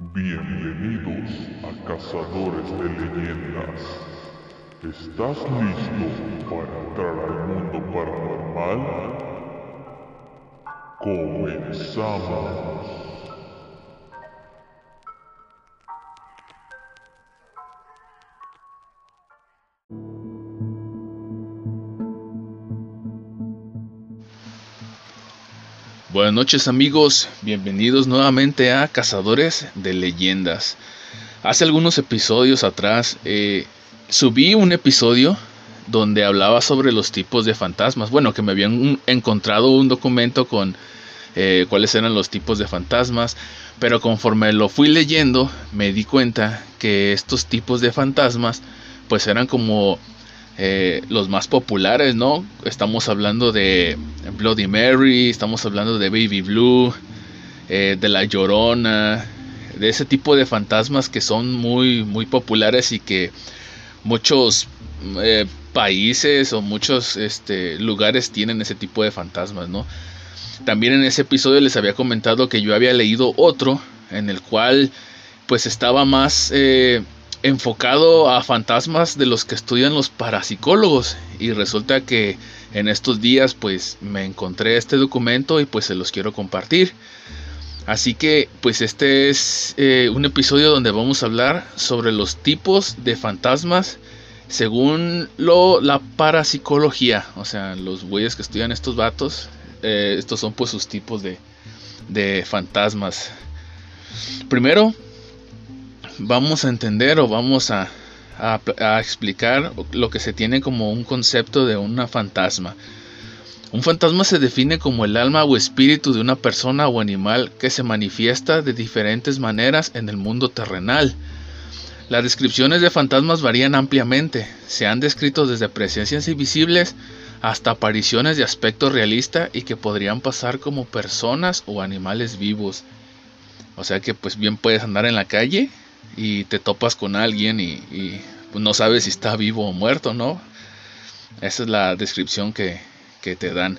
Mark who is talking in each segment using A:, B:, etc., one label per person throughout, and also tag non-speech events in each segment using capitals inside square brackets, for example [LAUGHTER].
A: Bienvenidos a Cazadores de Leyendas. ¿Estás listo para entrar al mundo paranormal? Comenzamos.
B: Buenas noches amigos, bienvenidos nuevamente a Cazadores de Leyendas. Hace algunos episodios atrás eh, subí un episodio donde hablaba sobre los tipos de fantasmas. Bueno, que me habían encontrado un documento con eh, cuáles eran los tipos de fantasmas, pero conforme lo fui leyendo me di cuenta que estos tipos de fantasmas pues eran como eh, los más populares, ¿no? Estamos hablando de Bloody Mary, estamos hablando de Baby Blue, eh, de La Llorona, de ese tipo de fantasmas que son muy, muy populares y que muchos eh, países o muchos este, lugares tienen ese tipo de fantasmas, ¿no? También en ese episodio les había comentado que yo había leído otro en el cual pues estaba más enfocado a fantasmas de los que estudian los parapsicólogos. Y resulta que en estos días pues me encontré este documento y pues se los quiero compartir. Así que pues este es eh, un episodio donde vamos a hablar sobre los tipos de fantasmas según lo, la parapsicología. O sea los güeyes que estudian estos vatos eh, estos son pues sus tipos de, de fantasmas. Primero vamos a entender o vamos a, explicar lo que se tiene como un concepto de una fantasma. Un fantasma se define como el alma o espíritu de una persona o animal que se manifiesta de diferentes maneras en el mundo terrenal. Las descripciones de fantasmas varían ampliamente. Se han descrito desde presencias invisibles hasta apariciones de aspecto realista y que podrían pasar como personas o animales vivos. O sea que pues bien puedes andar en la calle y te topas con alguien y, pues, no sabes si está vivo o muerto, ¿no? Esa es la descripción que, te dan.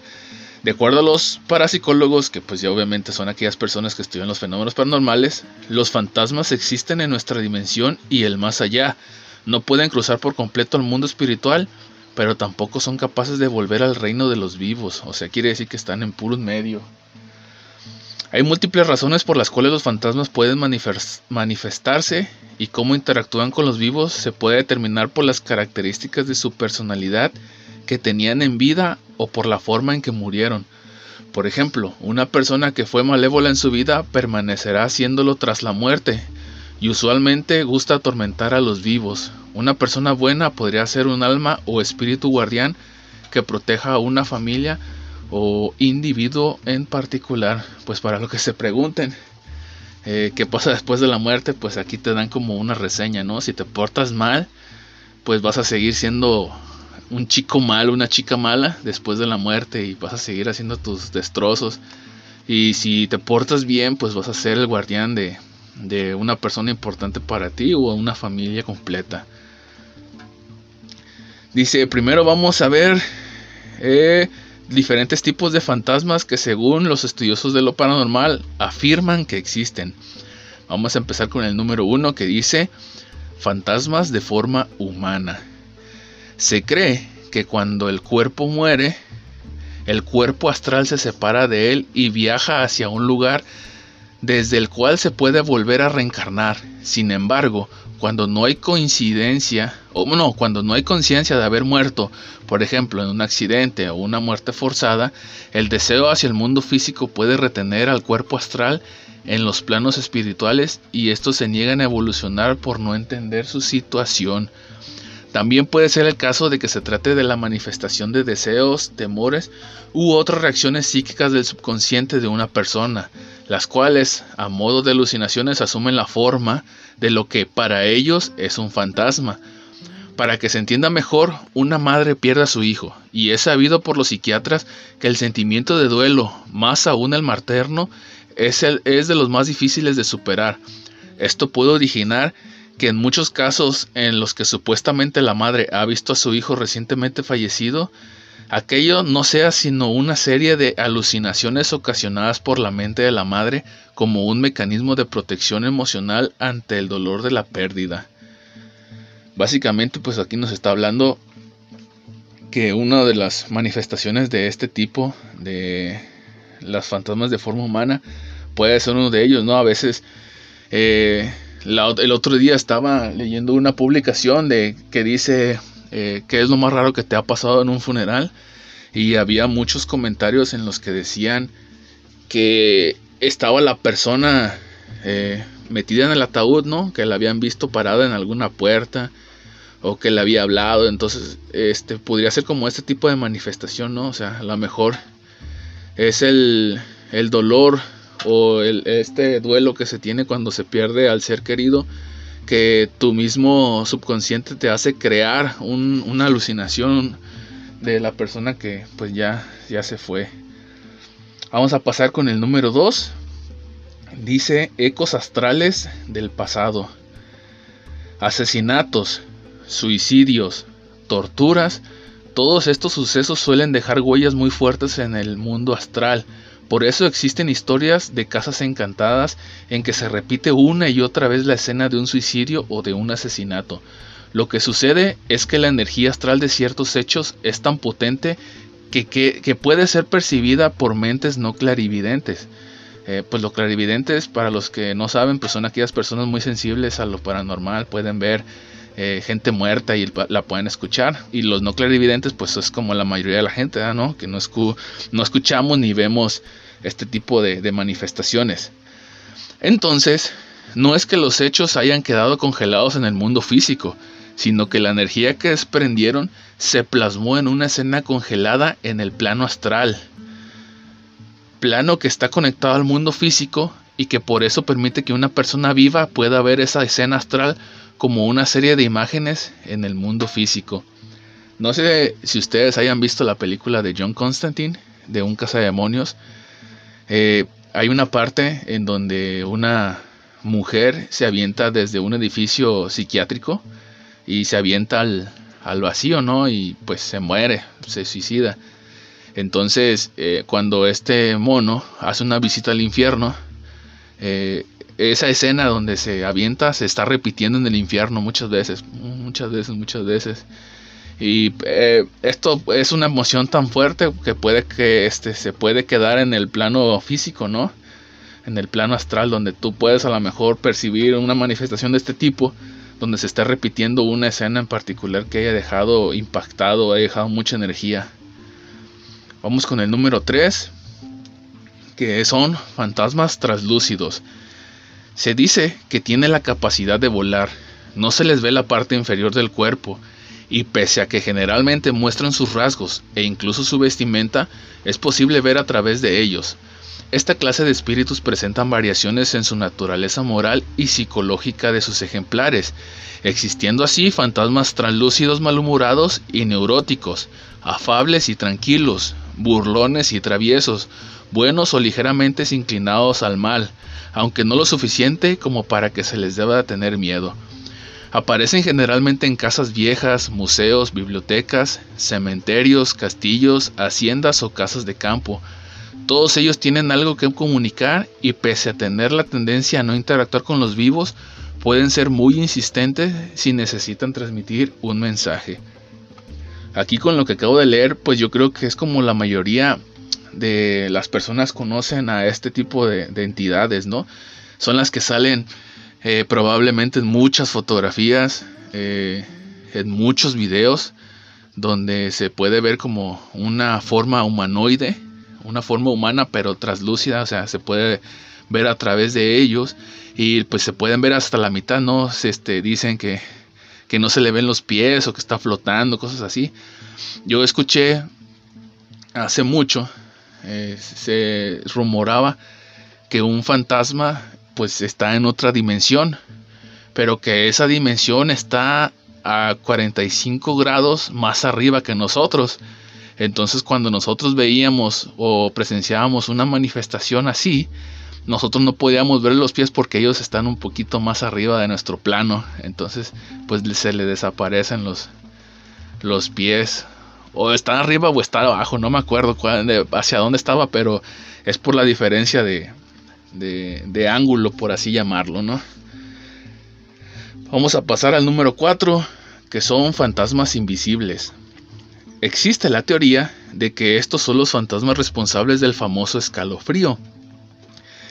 B: De acuerdo a los parapsicólogos, que pues ya obviamente son aquellas personas que estudian los fenómenos paranormales, los fantasmas existen en nuestra dimensión y el más allá. No pueden cruzar por completo al mundo espiritual, pero tampoco son capaces de volver al reino de los vivos. O sea, quiere decir que están en puro medio. Hay múltiples razones por las cuales los fantasmas pueden manifestarse y cómo interactúan con los vivos se puede determinar por las características de su personalidad que tenían en vida o por la forma en que murieron. Por ejemplo, una persona que fue malévola en su vida permanecerá haciéndolo tras la muerte y usualmente gusta atormentar a los vivos. Una persona buena podría ser un alma o espíritu guardián que proteja a una familia o individuo en particular, pues para lo que se pregunten. Eh, qué pasa después de la muerte, pues aquí te dan como una reseña, ¿no? Si te portas mal, pues vas a seguir siendo un chico malo, una chica mala después de la muerte y vas a seguir haciendo tus destrozos. Y si te portas bien, pues vas a ser el guardián de, de una persona importante para ti o una familia completa. Dice, primero vamos a ver eh, diferentes tipos de fantasmas que según los estudiosos de lo paranormal afirman que existen. Vamos a empezar con el número uno que dice fantasmas de forma humana. Se cree que cuando el cuerpo muere, el cuerpo astral se separa de él y viaja hacia un lugar desde el cual se puede volver a reencarnar. Sin embargo, cuando no hay coincidencia, o no, cuando no hay conciencia de haber muerto, por ejemplo, en un accidente o una muerte forzada, el deseo hacia el mundo físico puede retener al cuerpo astral en los planos espirituales y estos se niegan a evolucionar por no entender su situación. También puede ser el caso de que se trate de la manifestación de deseos, temores u otras reacciones psíquicas del subconsciente de una persona, las cuales, a modo de alucinaciones, asumen la forma de lo que para ellos es un fantasma. Para que se entienda mejor, una madre pierde a su hijo, y es sabido por los psiquiatras que el sentimiento de duelo, más aún el materno, es, el, es de los más difíciles de superar. Esto puede originar que en muchos casos en los que supuestamente la madre ha visto a su hijo recientemente fallecido, aquello no sea sino una serie de alucinaciones ocasionadas por la mente de la madre como un mecanismo de protección emocional ante el dolor de la pérdida. Básicamente, pues aquí nos está hablando que una de las manifestaciones de este tipo, de las fantasmas de forma humana, puede ser uno de ellos, ¿no? A veces, eh, el otro día estaba leyendo una publicación de que dice eh, qué es lo más raro que te ha pasado en un funeral y había muchos comentarios en los que decían que estaba la persona eh, metida en el ataúd, ¿no? Que la habían visto parada en alguna puerta o que le había hablado, entonces este podría ser como este tipo de manifestación, ¿no? O sea, a lo mejor es el, el dolor o el, este duelo que se tiene cuando se pierde al ser querido que tu mismo subconsciente te hace crear una alucinación de la persona que pues ya, ya se fue. Vamos a pasar con el número 2. Dice ecos astrales del pasado. Asesinatos, suicidios, torturas, todos estos sucesos suelen dejar huellas muy fuertes en el mundo astral. Por eso existen historias de casas encantadas en que se repite una y otra vez la escena de un suicidio o de un asesinato. Lo que sucede es que la energía astral de ciertos hechos es tan potente que, que, puede ser percibida por mentes no clarividentes. Eh, pues los clarividentes, para los que no saben, pues son aquellas personas muy sensibles a lo paranormal, pueden ver eh, gente muerta y la pueden escuchar. Y los no clarividentes, pues es como la mayoría de la gente, ¿no? Que no, no escuchamos ni vemos este tipo de manifestaciones. Entonces, no es que los hechos hayan quedado congelados en el mundo físico, sino que la energía que desprendieron se plasmó en una escena congelada en el plano astral. Plano que está conectado al mundo físico y que por eso permite que una persona viva pueda ver esa escena astral como una serie de imágenes en el mundo físico. No sé si ustedes hayan visto la película de John Constantine, de un cazademonios. Eh, hay una parte en donde una mujer se avienta desde un edificio psiquiátrico y se avienta al, vacío, ¿no? Y pues se muere, se suicida. Entonces, eh, cuando este mono hace una visita al infierno, eh, esa escena donde se avienta se está repitiendo en el infierno muchas veces, muchas veces, muchas veces. Y eh, esto es una emoción tan fuerte que puede que este se puede quedar en el plano físico, ¿no? En el plano astral donde tú puedes a lo mejor percibir una manifestación de este tipo donde se está repitiendo una escena en particular que haya dejado impactado, haya dejado mucha energía. Vamos con el número 3, que son fantasmas translúcidos. Se dice que tiene la capacidad de volar, no se les ve la parte inferior del cuerpo, y pese a que generalmente muestran sus rasgos e incluso su vestimenta, es posible ver a través de ellos. Esta clase de espíritus presentan variaciones en su naturaleza moral y psicológica de sus ejemplares, existiendo así fantasmas translúcidos malhumorados y neuróticos, afables y tranquilos, burlones y traviesos, buenos o ligeramente inclinados al mal, aunque no lo suficiente como para que se les deba tener miedo. Aparecen generalmente en casas viejas, museos, bibliotecas, cementerios, castillos, haciendas o casas de campo. Todos ellos tienen algo que comunicar y pese a tener la tendencia a no interactuar con los vivos, pueden ser muy insistentes si necesitan transmitir un mensaje. Aquí con lo que acabo de leer, pues yo creo que es como la mayoría de las personas conocen a este tipo de, entidades, ¿no? Son las que salen eh, probablemente en muchas fotografías, eh, en muchos videos, donde se puede ver como una forma humanoide, una forma humana pero traslúcida, o sea, se puede ver a través de ellos y pues se pueden ver hasta la mitad, ¿no? Este, dicen que, que no se le ven los pies o que está flotando, cosas así. Yo escuché hace mucho eh, se rumoraba que un fantasma pues está en otra dimensión, pero que esa dimensión está a 45 grados más arriba que nosotros. Entonces cuando nosotros veíamos o presenciábamos una manifestación así, nosotros no podíamos ver los pies porque ellos están un poquito más arriba de nuestro plano. Entonces pues se le desaparecen los, los pies o está arriba o está abajo, no me acuerdo hacia dónde estaba, pero es por la diferencia de, de, ángulo, por así llamarlo, ¿no? Vamos a pasar al número 4, que son fantasmas invisibles. Existe la teoría de que estos son los fantasmas responsables del famoso escalofrío,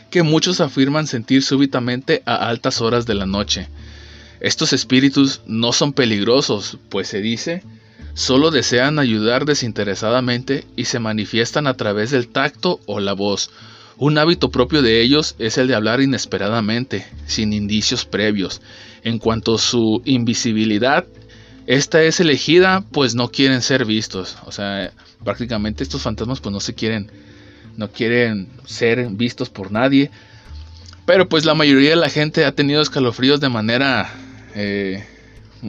B: que muchos afirman sentir súbitamente a altas horas de la noche. Estos espíritus no son peligrosos, pues se dice, solo desean ayudar desinteresadamente y se manifiestan a través del tacto o la voz. Un hábito propio de ellos es el de hablar inesperadamente, sin indicios previos. En cuanto a su invisibilidad, esta es elegida pues no quieren ser vistos. O sea, prácticamente estos fantasmas pues no se quieren, no quieren ser vistos por nadie. Pero pues la mayoría de la gente ha tenido escalofríos de manera eh,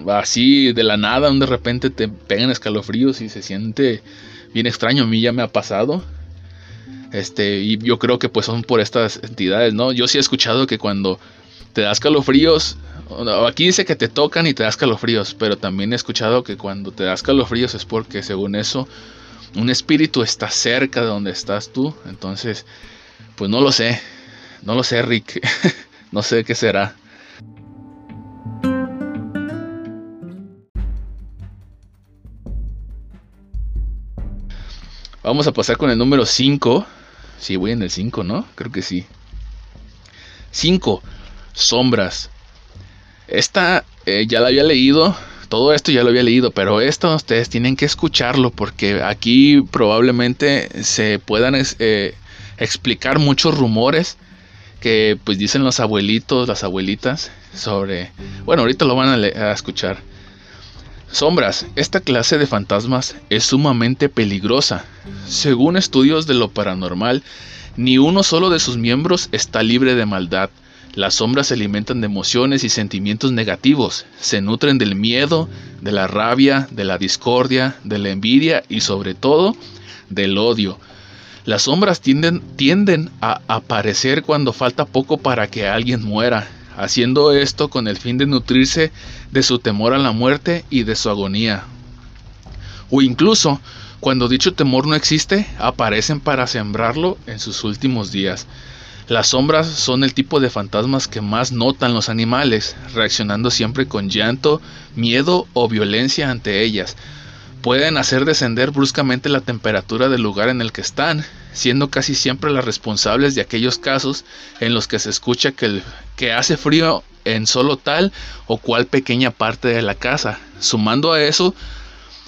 B: así de la nada, donde de repente te pegan escalofríos y se siente bien extraño. A mí ya me ha pasado. Este, y yo creo que pues son por estas entidades, ¿no? Yo sí he escuchado que cuando te das calofríos, aquí dice que te tocan y te das calofríos, pero también he escuchado que cuando te das calofríos es porque según eso un espíritu está cerca de donde estás tú, entonces pues no lo sé, no lo sé Rick, [LAUGHS] no sé qué será. Vamos a pasar con el número 5. Sí, voy en el 5, ¿no? Creo que sí. 5. Sombras. Esta eh, ya la había leído. Todo esto ya lo había leído, pero esto ustedes tienen que escucharlo porque aquí probablemente se puedan eh, explicar muchos rumores que pues dicen los abuelitos, las abuelitas sobre... Bueno, ahorita lo van a, a escuchar. Sombras. Esta clase de fantasmas es sumamente peligrosa. Según estudios de lo paranormal, ni uno solo de sus miembros está libre de maldad. Las sombras se alimentan de emociones y sentimientos negativos, se nutren del miedo, de la rabia, de la discordia, de la envidia y sobre todo del odio. Las sombras tienden, tienden a aparecer cuando falta poco para que alguien muera, haciendo esto con el fin de nutrirse de su temor a la muerte y de su agonía. O incluso, cuando dicho temor no existe, aparecen para sembrarlo en sus últimos días. Las sombras son el tipo de fantasmas que más notan los animales, reaccionando siempre con llanto, miedo o violencia ante ellas. Pueden hacer descender bruscamente la temperatura del lugar en el que están, siendo casi siempre las responsables de aquellos casos en los que se escucha que, que hace frío en solo tal o cual pequeña parte de la casa. Sumando a eso,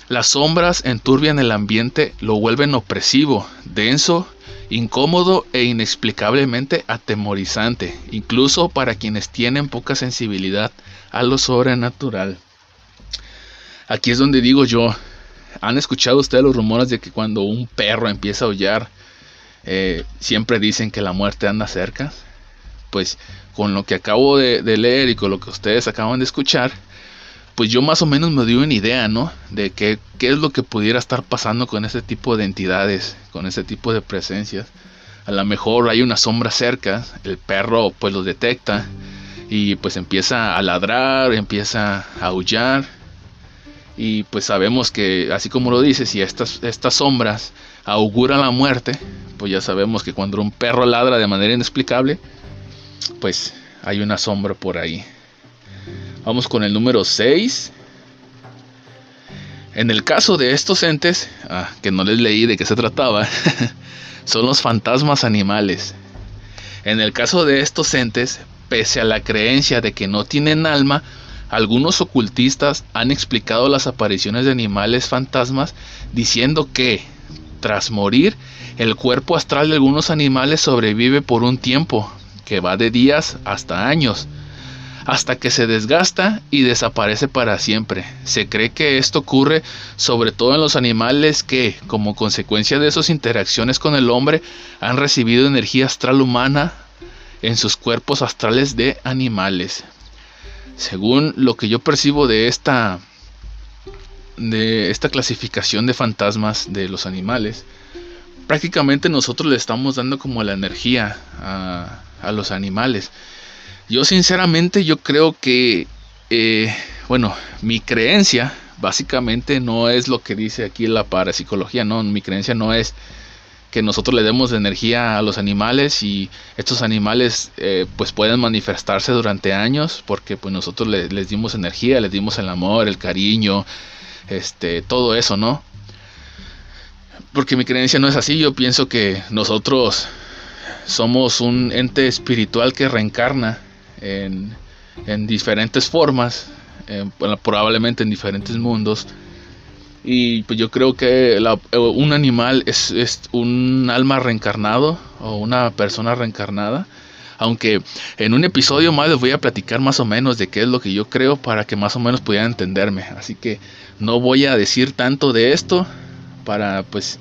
B: las sombras enturbian el ambiente, lo vuelven opresivo, denso, incómodo e inexplicablemente atemorizante, incluso para quienes tienen poca sensibilidad a lo sobrenatural. Aquí es donde digo yo, ¿han escuchado ustedes los rumores de que cuando un perro empieza a aullar, eh, siempre dicen que la muerte anda cerca. Pues con lo que acabo de, leer y con lo que ustedes acaban de escuchar, pues yo más o menos me dio una idea, ¿no? De qué, qué es lo que pudiera estar pasando con ese tipo de entidades, con ese tipo de presencias. A lo mejor hay una sombra cerca, el perro pues lo detecta y pues empieza a ladrar, empieza a aullar. Y pues sabemos que, así como lo dice, si estas, estas sombras auguran la muerte, pues ya sabemos que cuando un perro ladra de manera inexplicable, pues hay una sombra por ahí. Vamos con el número 6. En el caso de estos entes, ah, que no les leí de qué se trataba, [LAUGHS] son los fantasmas animales. En el caso de estos entes, pese a la creencia de que no tienen alma, algunos ocultistas han explicado las apariciones de animales fantasmas diciendo que, tras morir, el cuerpo astral de algunos animales sobrevive por un tiempo, que va de días hasta años, hasta que se desgasta y desaparece para siempre. Se cree que esto ocurre sobre todo en los animales que, como consecuencia de sus interacciones con el hombre, han recibido energía astral humana en sus cuerpos astrales de animales. Según lo que yo percibo de esta de esta clasificación de fantasmas de los animales, prácticamente nosotros le estamos dando como la energía a, los animales. Yo sinceramente yo creo que, eh, bueno, mi creencia básicamente no es lo que dice aquí la parapsicología, no, mi creencia no es que nosotros le demos energía a los animales y estos animales eh, pues pueden manifestarse durante años porque pues nosotros les dimos energía, les dimos el amor, el cariño, este, todo eso, ¿no? Porque mi creencia no es así, yo pienso que nosotros somos un ente espiritual que reencarna en, en diferentes formas, probablemente en diferentes mundos y pues yo creo que un animal es, un alma reencarnado o una persona reencarnada. Aunque en un episodio más les voy a platicar más o menos de qué es lo que yo creo para que más o menos pudieran entenderme. Así que no voy a decir tanto de esto para pues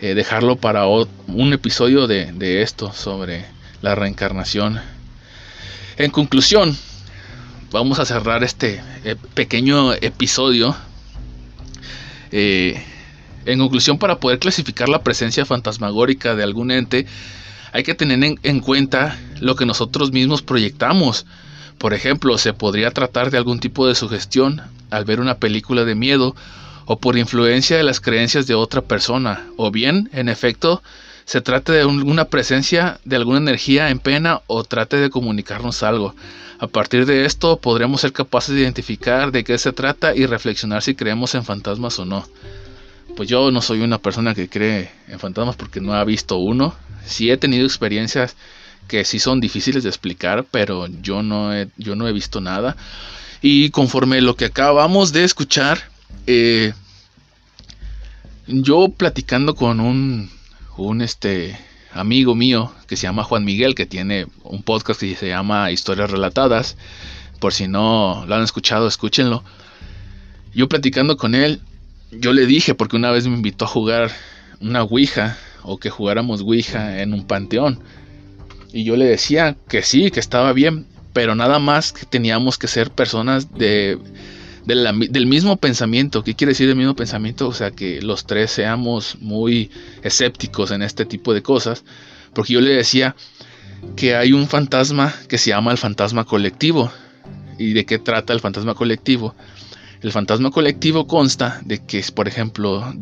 B: eh, dejarlo para un episodio de, de esto sobre la reencarnación. En conclusión, vamos a cerrar este eh, pequeño episodio eh, en conclusión, para poder clasificar la presencia fantasmagórica de algún ente, hay que tener en, cuenta lo que nosotros mismos proyectamos. Por ejemplo, se podría tratar de algún tipo de sugestión al ver una película de miedo o por influencia de las creencias de otra persona, o bien, en efecto, se trate de una presencia de alguna energía en pena o trate de comunicarnos algo. A partir de esto podremos ser capaces de identificar de qué se trata y reflexionar si creemos en fantasmas o no. Pues yo no soy una persona que cree en fantasmas porque no ha visto uno. Sí he tenido experiencias que sí son difíciles de explicar, pero yo no he, yo no he visto nada. Y conforme lo que acabamos de escuchar, eh, yo platicando con un, un este, amigo mío que se llama Juan Miguel, que tiene un podcast que se llama Historias Relatadas. Por si no lo han escuchado, escúchenlo. Yo platicando con él, yo le dije, porque una vez me invitó a jugar una Ouija, o que jugáramos Ouija en un panteón. Y yo le decía que sí, que estaba bien, pero nada más que teníamos que ser personas de del, mismo pensamiento. ¿Qué quiere decir el mismo pensamiento? O sea, que los tres seamos muy escépticos en este tipo de cosas. Porque yo le decía que hay un fantasma que se llama el fantasma colectivo. ¿Y de qué trata el fantasma colectivo? El fantasma colectivo consta de que, por ejemplo,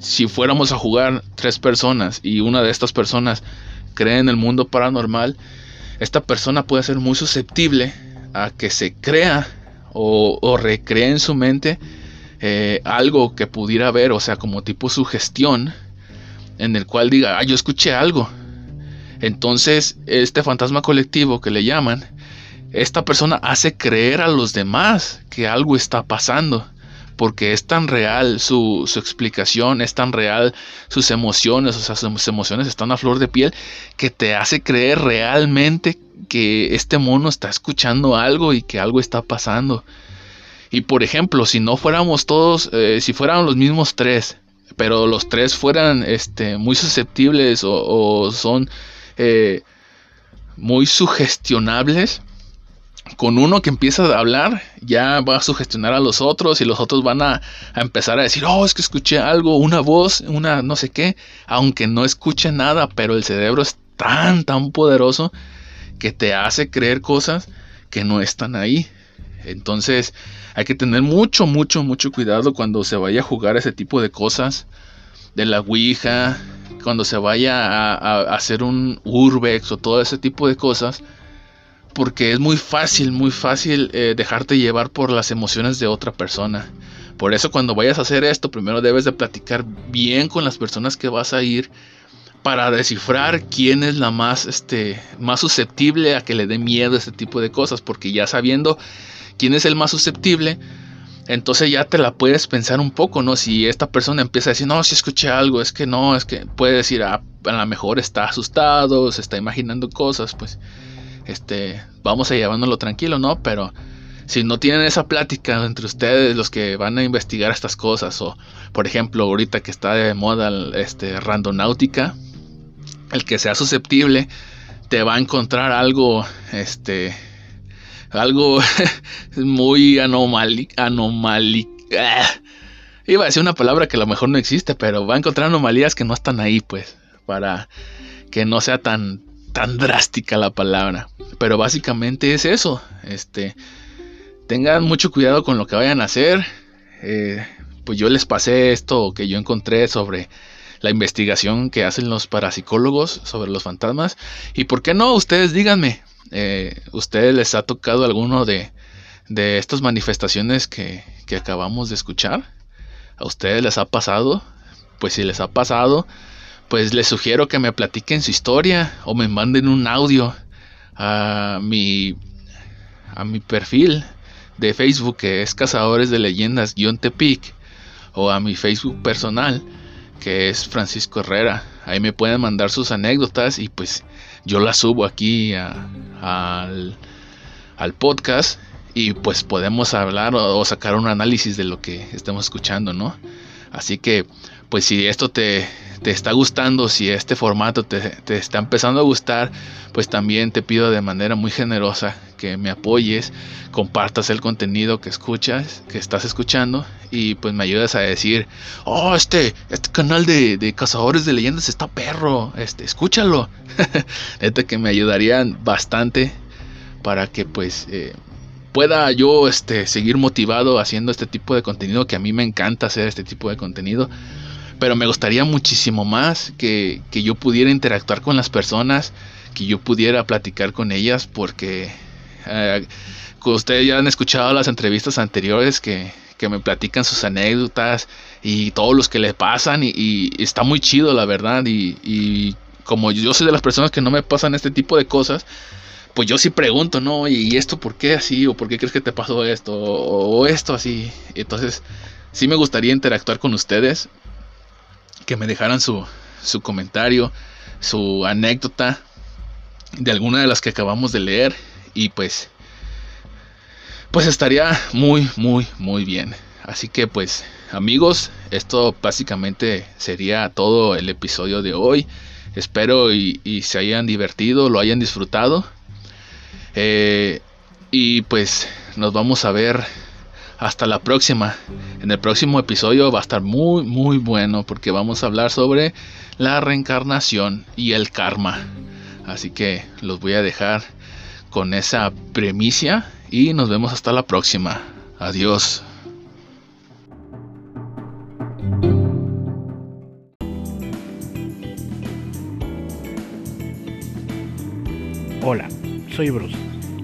B: si fuéramos a jugar tres personas y una de estas personas cree en el mundo paranormal, esta persona puede ser muy susceptible a que se crea o, o recrea en su mente eh, algo que pudiera ver, o sea, como tipo sugestión, en el cual diga, ah, yo escuché algo. Entonces, este fantasma colectivo que le llaman, esta persona hace creer a los demás que algo está pasando, porque es tan real su, su, explicación, es tan real sus emociones, o sea, sus emociones están a flor de piel, que te hace creer realmente que este mono está escuchando algo y que algo está pasando. Y por ejemplo, si no fuéramos todos, eh, si fueran los mismos tres, pero los tres fueran este, muy susceptibles o, son eh, muy sugestionables, con uno que empieza a hablar, ya va a sugestionar a los otros y los otros van a, a, empezar a decir, oh, es que escuché algo, una voz, una no sé qué, aunque no escuche nada, pero el cerebro es tan, tan poderoso que te hace creer cosas que no están ahí. Entonces hay que tener mucho, mucho, mucho cuidado cuando se vaya a jugar ese tipo de cosas. De la Ouija, cuando se vaya a, hacer un Urbex o todo ese tipo de cosas. Porque es muy fácil, muy fácil eh, dejarte llevar por las emociones de otra persona. Por eso cuando vayas a hacer esto, primero debes de platicar bien con las personas que vas a ir para descifrar quién es la más, este, más susceptible a que le dé miedo a este tipo de cosas, porque ya sabiendo quién es el más susceptible, entonces ya te la puedes pensar un poco, ¿no? Si esta persona empieza a decir, no, si escuché algo, es que no, es que puede decir, ah, a lo mejor está asustado, se está imaginando cosas, pues, este, vamos a llevándolo tranquilo, ¿no? Pero si no tienen esa plática entre ustedes, los que van a investigar estas cosas, o por ejemplo, ahorita que está de moda este, randonáutica, el que sea susceptible te va a encontrar algo, este, algo [LAUGHS] muy anomálico, anomálico. Ah, iba a decir una palabra que a lo mejor no existe, pero va a encontrar anomalías que no están ahí, pues, para que no sea tan, tan drástica la palabra. Pero básicamente es eso, este, tengan mucho cuidado con lo que vayan a hacer. Eh, pues yo les pasé esto que yo encontré sobre la investigación que hacen los parapsicólogos sobre los fantasmas. Y por qué no, ustedes díganme, eh, ¿ustedes les ha tocado alguno de, de estas manifestaciones que, que acabamos de escuchar? ¿A ustedes les ha pasado? Pues si les ha pasado, pues les sugiero que me platiquen su historia o me manden un audio a mi a mi perfil de Facebook que es Cazadores de Leyendas-Tepic o a mi Facebook personal que es Francisco Herrera. Ahí me pueden mandar sus anécdotas y pues yo las subo aquí al, al, podcast y pues podemos hablar o, sacar un análisis de lo que estamos escuchando, ¿no? Así que pues si esto te, te está gustando, si este formato te, te, está empezando a gustar, pues también te pido de manera muy generosa que me apoyes, compartas el contenido que escuchas, que estás escuchando y pues me ayudas a decir, oh, este, este canal de, de cazadores de leyendas está perro, este, escúchalo. [LAUGHS] este que me ayudarían bastante para que pues eh, pueda yo este, seguir motivado haciendo este tipo de contenido, que a mí me encanta hacer este tipo de contenido. Pero me gustaría muchísimo más que, que yo pudiera interactuar con las personas, que yo pudiera platicar con ellas, porque eh, ustedes ya han escuchado las entrevistas anteriores que, me platican sus anécdotas y todos los que le pasan y, está muy chido la verdad y, como yo soy de las personas que no me pasan este tipo de cosas pues yo sí pregunto no y esto por qué así o por qué crees que te pasó esto o, esto así entonces sí me gustaría interactuar con ustedes que me dejaran su, su comentario su anécdota de alguna de las que acabamos de leer. Y pues pues estaría muy muy muy bien. Así que pues amigos esto básicamente sería todo el episodio de hoy. Espero y, se hayan divertido lo hayan disfrutado. Eh, y pues nos vamos a ver hasta la próxima en el próximo episodio va a estar muy muy bueno porque vamos a hablar sobre la reencarnación y el karma así que los voy a dejar con esa premicia y nos vemos hasta la próxima. Adiós.
C: Hola, soy Bruce